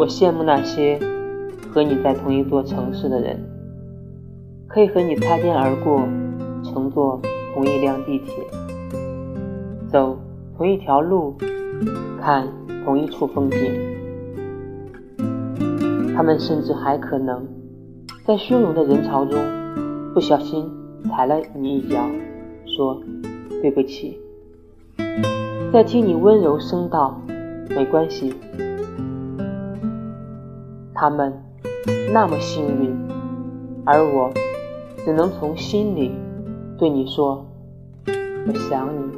我羡慕那些和你在同一座城市的人，可以和你擦肩而过，乘坐同一辆地铁，走同一条路，看同一处风景。他们甚至还可能在汹涌的人潮中不小心踩了你一脚，说对不起，再听你温柔声道没关系。他们那么幸运，而我只能从心里对你说：“我想你。”